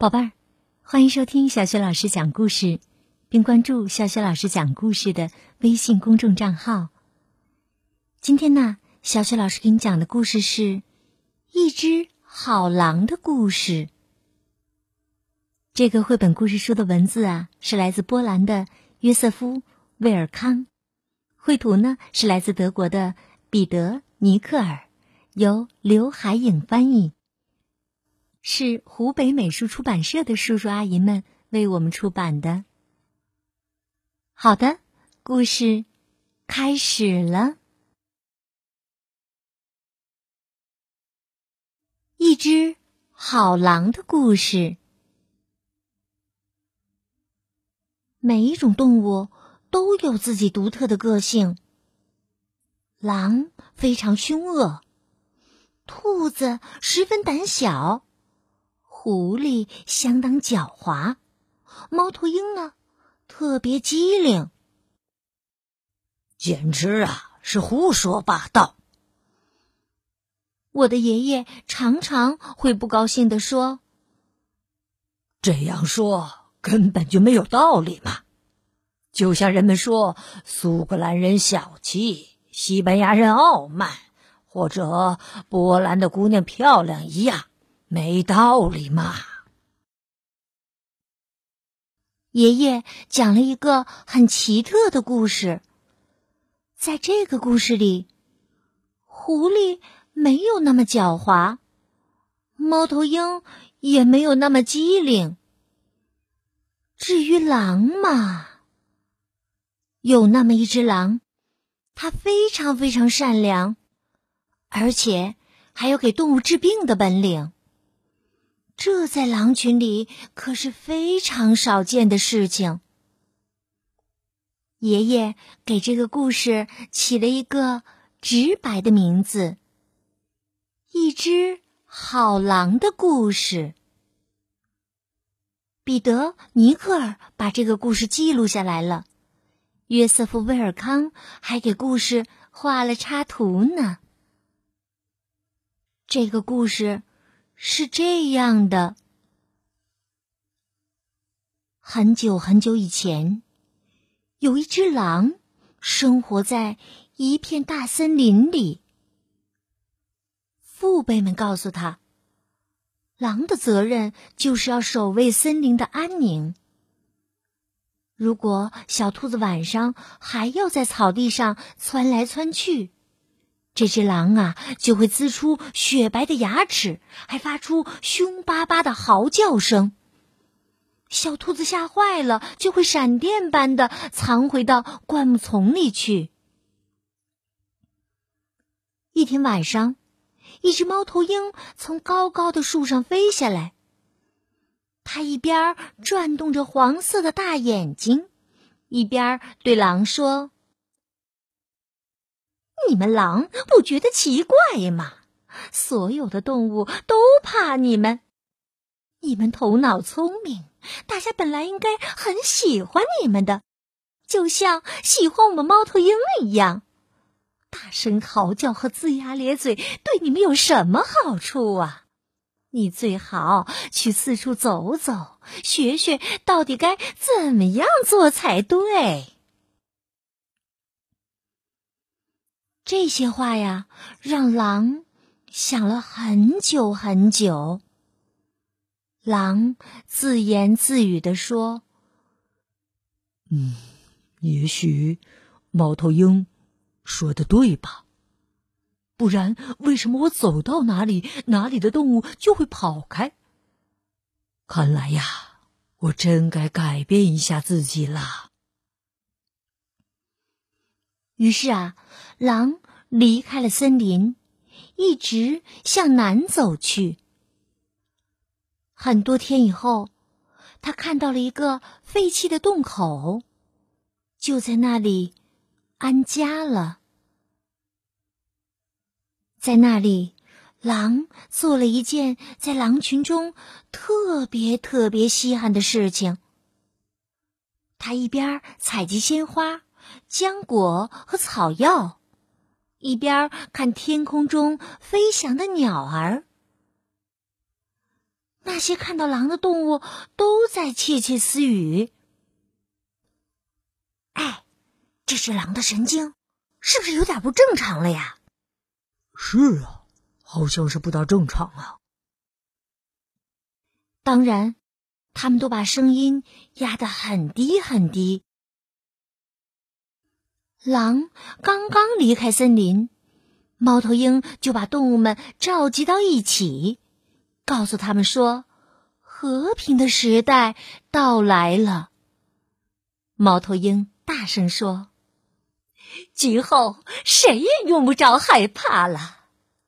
宝贝儿，欢迎收听小雪老师讲故事，并关注小雪老师讲故事的微信公众账号。今天呢，小雪老师给你讲的故事是《一只好狼的故事》。这个绘本故事书的文字啊，是来自波兰的约瑟夫·威尔康，绘图呢是来自德国的彼得·尼克尔，由刘海影翻译。是湖北美术出版社的叔叔阿姨们为我们出版的。好的，故事开始了。一只好狼的故事。每一种动物都有自己独特的个性。狼非常凶恶，兔子十分胆小。狐狸相当狡猾，猫头鹰呢特别机灵，简直啊是胡说八道！我的爷爷常常会不高兴的说：“这样说根本就没有道理嘛！就像人们说苏格兰人小气，西班牙人傲慢，或者波兰的姑娘漂亮一样。”没道理嘛！爷爷讲了一个很奇特的故事。在这个故事里，狐狸没有那么狡猾，猫头鹰也没有那么机灵。至于狼嘛，有那么一只狼，它非常非常善良，而且还有给动物治病的本领。这在狼群里可是非常少见的事情。爷爷给这个故事起了一个直白的名字：一只好狼的故事。彼得·尼克尔把这个故事记录下来了，约瑟夫·威尔康还给故事画了插图呢。这个故事。是这样的：很久很久以前，有一只狼生活在一片大森林里。父辈们告诉他，狼的责任就是要守卫森林的安宁。如果小兔子晚上还要在草地上窜来窜去，这只狼啊，就会呲出雪白的牙齿，还发出凶巴巴的嚎叫声。小兔子吓坏了，就会闪电般的藏回到灌木丛里去。一天晚上，一只猫头鹰从高高的树上飞下来，它一边转动着黄色的大眼睛，一边对狼说。你们狼不觉得奇怪吗？所有的动物都怕你们。你们头脑聪明，大家本来应该很喜欢你们的，就像喜欢我们猫头鹰一样。大声嚎叫和龇牙咧嘴对你们有什么好处啊？你最好去四处走走，学学到底该怎么样做才对。这些话呀，让狼想了很久很久。狼自言自语的说：“嗯，也许猫头鹰说的对吧？不然，为什么我走到哪里，哪里的动物就会跑开？看来呀，我真该改变一下自己了。”于是啊，狼离开了森林，一直向南走去。很多天以后，他看到了一个废弃的洞口，就在那里安家了。在那里，狼做了一件在狼群中特别特别稀罕的事情。他一边采集鲜花。浆果和草药，一边看天空中飞翔的鸟儿。那些看到狼的动物都在窃窃私语：“哎，这只狼的神经是不是有点不正常了呀？”“是啊，好像是不大正常啊。”当然，他们都把声音压得很低很低。狼刚刚离开森林，猫头鹰就把动物们召集到一起，告诉他们说：“和平的时代到来了。”猫头鹰大声说：“今后谁也用不着害怕了，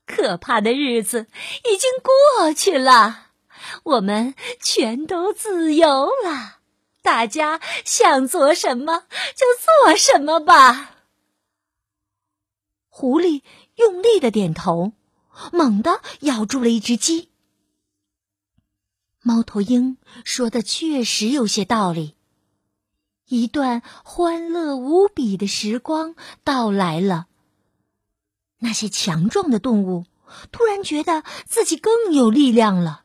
可怕的日子已经过去了，我们全都自由了。”大家想做什么就做什么吧。狐狸用力的点头，猛地咬住了一只鸡。猫头鹰说的确实有些道理。一段欢乐无比的时光到来了。那些强壮的动物突然觉得自己更有力量了。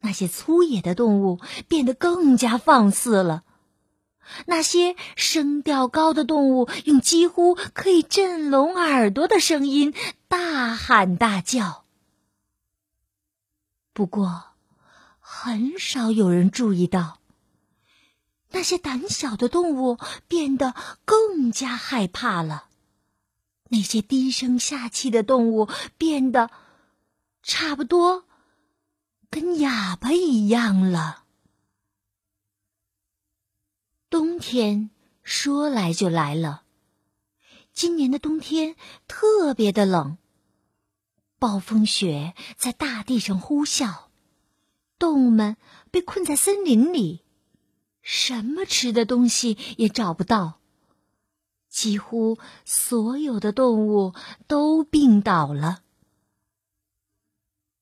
那些粗野的动物变得更加放肆了，那些声调高的动物用几乎可以震聋耳朵的声音大喊大叫。不过，很少有人注意到，那些胆小的动物变得更加害怕了，那些低声下气的动物变得差不多。跟哑巴一样了。冬天说来就来了，今年的冬天特别的冷，暴风雪在大地上呼啸，动物们被困在森林里，什么吃的东西也找不到，几乎所有的动物都病倒了。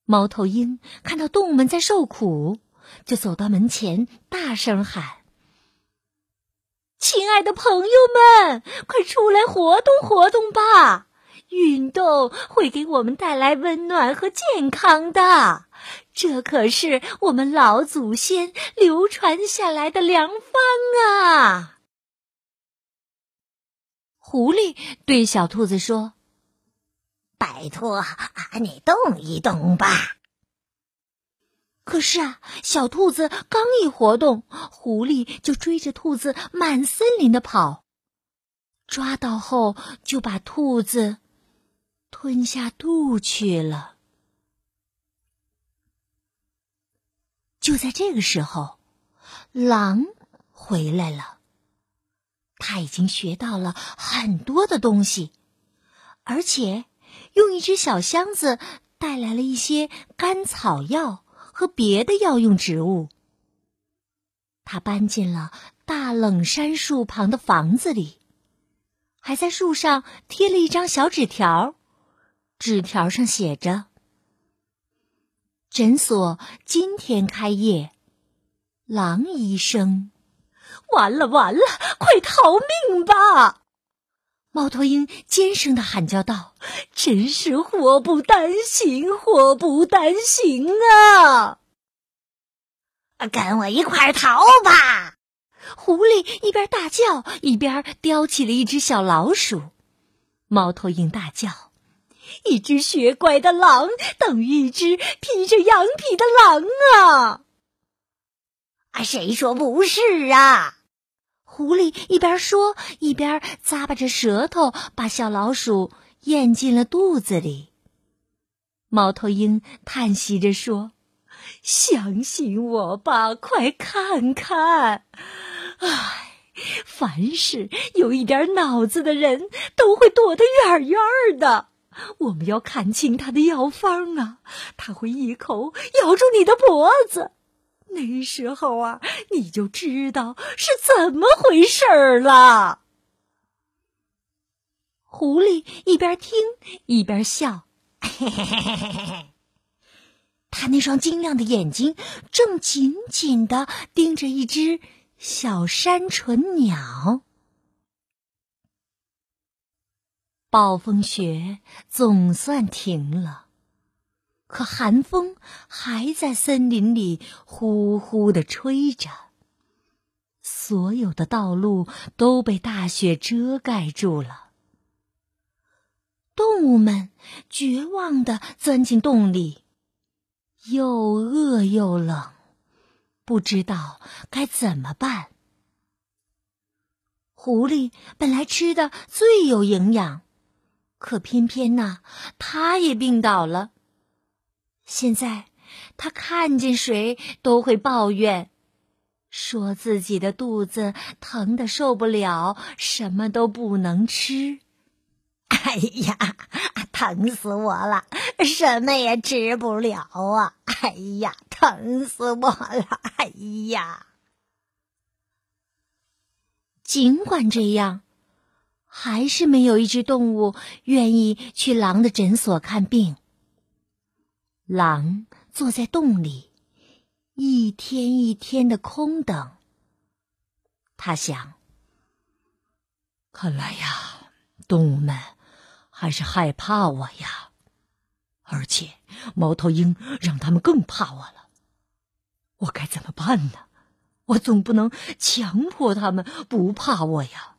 猫头鹰看到动物们在受苦，就走到门前，大声喊：“亲爱的朋友们，快出来活动活动吧！运动会给我们带来温暖和健康的，这可是我们老祖先流传下来的良方啊！”狐狸对小兔子说。拜托，你动一动吧。可是啊，小兔子刚一活动，狐狸就追着兔子满森林的跑，抓到后就把兔子吞下肚去了。就在这个时候，狼回来了，他已经学到了很多的东西，而且。用一只小箱子带来了一些甘草药和别的药用植物。他搬进了大冷杉树旁的房子里，还在树上贴了一张小纸条，纸条上写着：“诊所今天开业，狼医生。”完了完了，快逃命吧！猫头鹰尖声的喊叫道：“真是祸不单行，祸不单行啊！跟我一块逃吧！”狐狸一边大叫，一边叼起了一只小老鼠。猫头鹰大叫：“一只学乖的狼等于一只披着羊皮的狼啊！”啊，谁说不是啊？狐狸一边说，一边咂巴着舌头，把小老鼠咽进了肚子里。猫头鹰叹息着说：“相信我吧，快看看！唉，凡是有一点脑子的人都会躲得远远的。我们要看清他的药方啊，他会一口咬住你的脖子。”那时候啊，你就知道是怎么回事儿了。狐狸一边听一边笑，嘿嘿嘿嘿嘿嘿。他那双晶亮的眼睛正紧紧的盯着一只小山鹑鸟。暴风雪总算停了，可寒风还在森林里呼呼的吹着，所有的道路都被大雪遮盖住了。动物们绝望的钻进洞里，又饿又冷，不知道该怎么办。狐狸本来吃的最有营养，可偏偏呐，它也病倒了。现在，他看见谁都会抱怨，说自己的肚子疼的受不了，什么都不能吃。哎呀，疼死我了，什么也吃不了啊！哎呀，疼死我了！哎呀，尽管这样，还是没有一只动物愿意去狼的诊所看病。狼坐在洞里，一天一天的空等。他想：看来呀，动物们还是害怕我呀，而且猫头鹰让他们更怕我了。我该怎么办呢？我总不能强迫他们不怕我呀。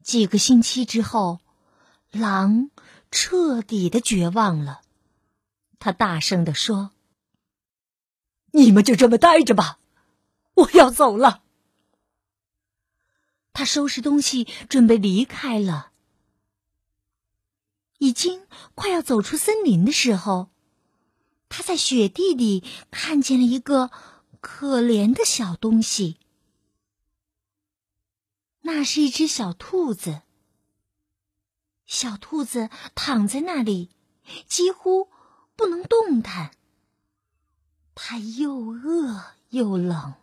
几个星期之后，狼。彻底的绝望了，他大声地说：“你们就这么待着吧，我要走了。”他收拾东西准备离开了。已经快要走出森林的时候，他在雪地里看见了一个可怜的小东西，那是一只小兔子。小兔子躺在那里，几乎不能动弹。它又饿又冷，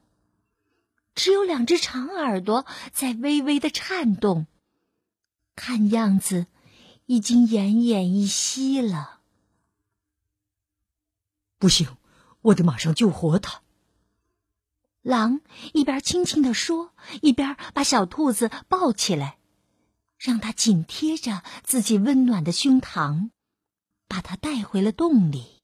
只有两只长耳朵在微微的颤动，看样子已经奄奄一息了。不行，我得马上救活它。狼一边轻轻的说，一边把小兔子抱起来。让它紧贴着自己温暖的胸膛，把它带回了洞里。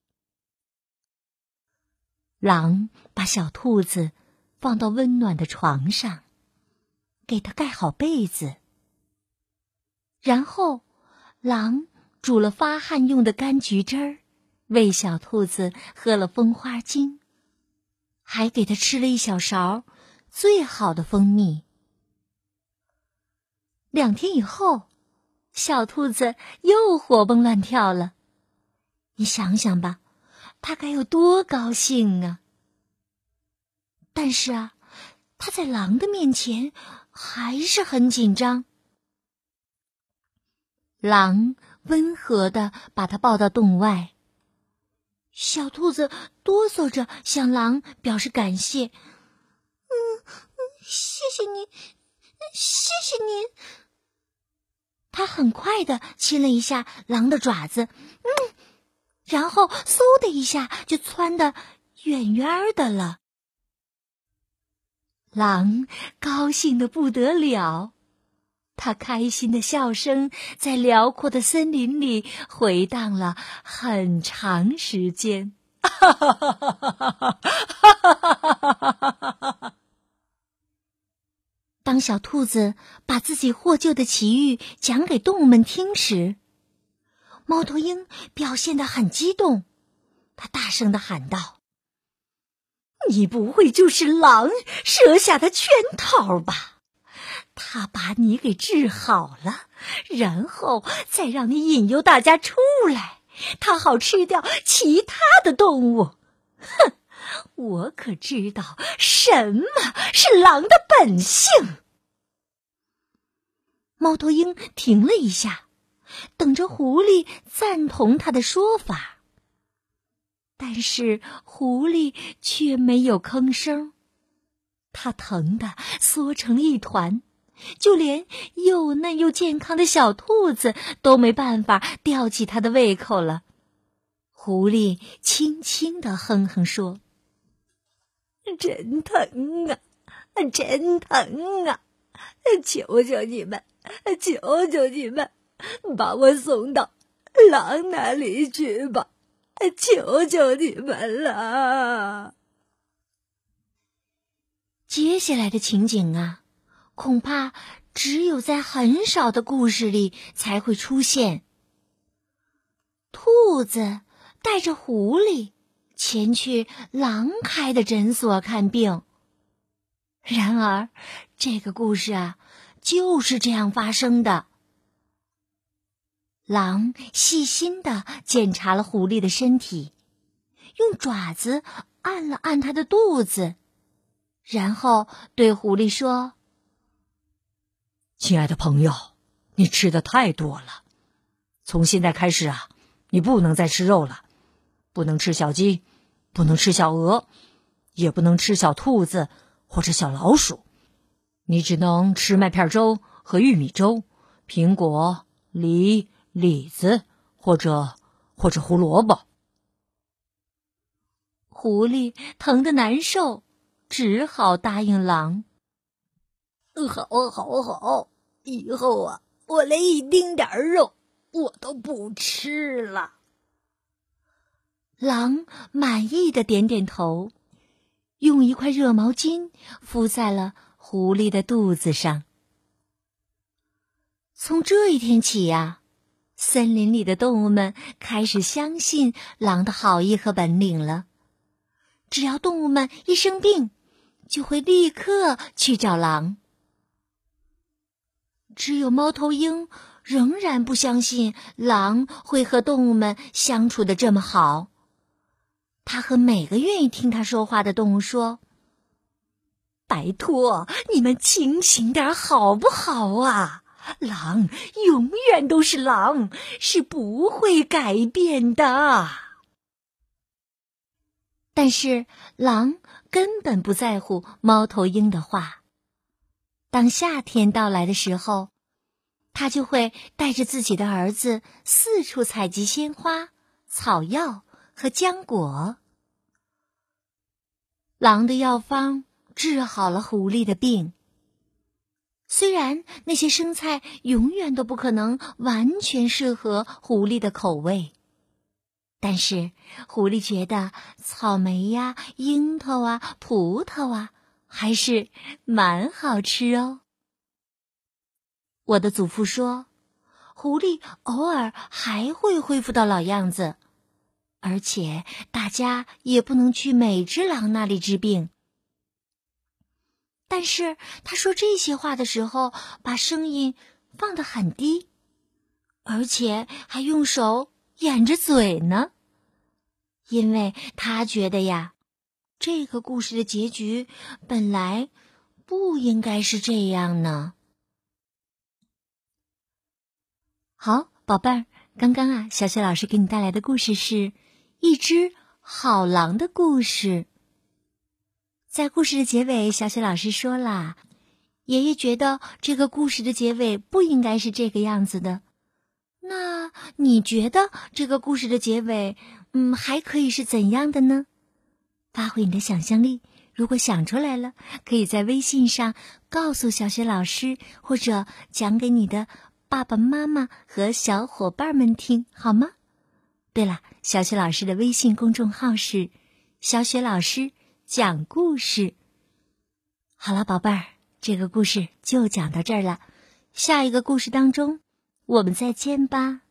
狼把小兔子放到温暖的床上，给它盖好被子。然后，狼煮了发汗用的柑橘汁儿，喂小兔子喝了蜂花精，还给它吃了一小勺最好的蜂蜜。两天以后，小兔子又活蹦乱跳了。你想想吧，它该有多高兴啊！但是啊，它在狼的面前还是很紧张。狼温和的把它抱到洞外，小兔子哆嗦着向狼表示感谢：“嗯，谢谢你，谢谢你。”他很快的亲了一下狼的爪子，嗯，然后嗖的一下就窜得远远的了。狼高兴的不得了，他开心的笑声在辽阔的森林里回荡了很长时间。哈哈哈哈哈哈！哈哈哈哈哈哈！当小兔子把自己获救的奇遇讲给动物们听时，猫头鹰表现的很激动，他大声的喊道：“你不会就是狼设下的圈套吧？他把你给治好了，然后再让你引诱大家出来，他好吃掉其他的动物。哼！”我可知道什么是狼的本性。猫头鹰停了一下，等着狐狸赞同他的说法。但是狐狸却没有吭声，它疼的缩成一团，就连又嫩又健康的小兔子都没办法吊起它的胃口了。狐狸轻轻的哼哼说。真疼啊，真疼啊！求求你们，求求你们，把我送到狼那里去吧，求求你们了。接下来的情景啊，恐怕只有在很少的故事里才会出现。兔子带着狐狸前去狼开的诊所看病。然而，这个故事啊，就是这样发生的。狼细心的检查了狐狸的身体，用爪子按了按它的肚子，然后对狐狸说：“亲爱的朋友，你吃的太多了，从现在开始啊，你不能再吃肉了，不能吃小鸡，不能吃小鹅，也不能吃小兔子或者小老鼠，你只能吃麦片粥和玉米粥，苹果、梨。”李子，或者或者胡萝卜。狐狸疼得难受，只好答应狼：“好，好，好！以后啊，我连一丁点儿肉我都不吃了。”狼满意的点点头，用一块热毛巾敷在了狐狸的肚子上。从这一天起呀。森林里的动物们开始相信狼的好意和本领了。只要动物们一生病，就会立刻去找狼。只有猫头鹰仍然不相信狼会和动物们相处的这么好。他和每个愿意听他说话的动物说：“拜托，你们清醒点好不好啊？”狼永远都是狼，是不会改变的。但是狼根本不在乎猫头鹰的话。当夏天到来的时候，他就会带着自己的儿子四处采集鲜花、草药和浆果。狼的药方治好了狐狸的病。虽然那些生菜永远都不可能完全适合狐狸的口味，但是狐狸觉得草莓呀、樱桃啊、葡萄啊还是蛮好吃哦。我的祖父说，狐狸偶尔还会恢复到老样子，而且大家也不能去每只狼那里治病。但是他说这些话的时候，把声音放得很低，而且还用手掩着嘴呢，因为他觉得呀，这个故事的结局本来不应该是这样呢。好，宝贝儿，刚刚啊，小雪老师给你带来的故事是一只好狼的故事。在故事的结尾，小雪老师说啦：“爷爷觉得这个故事的结尾不应该是这个样子的。那你觉得这个故事的结尾，嗯，还可以是怎样的呢？发挥你的想象力，如果想出来了，可以在微信上告诉小雪老师，或者讲给你的爸爸妈妈和小伙伴们听，好吗？对了，小雪老师的微信公众号是‘小雪老师’。”讲故事，好了，宝贝儿，这个故事就讲到这儿了。下一个故事当中，我们再见吧。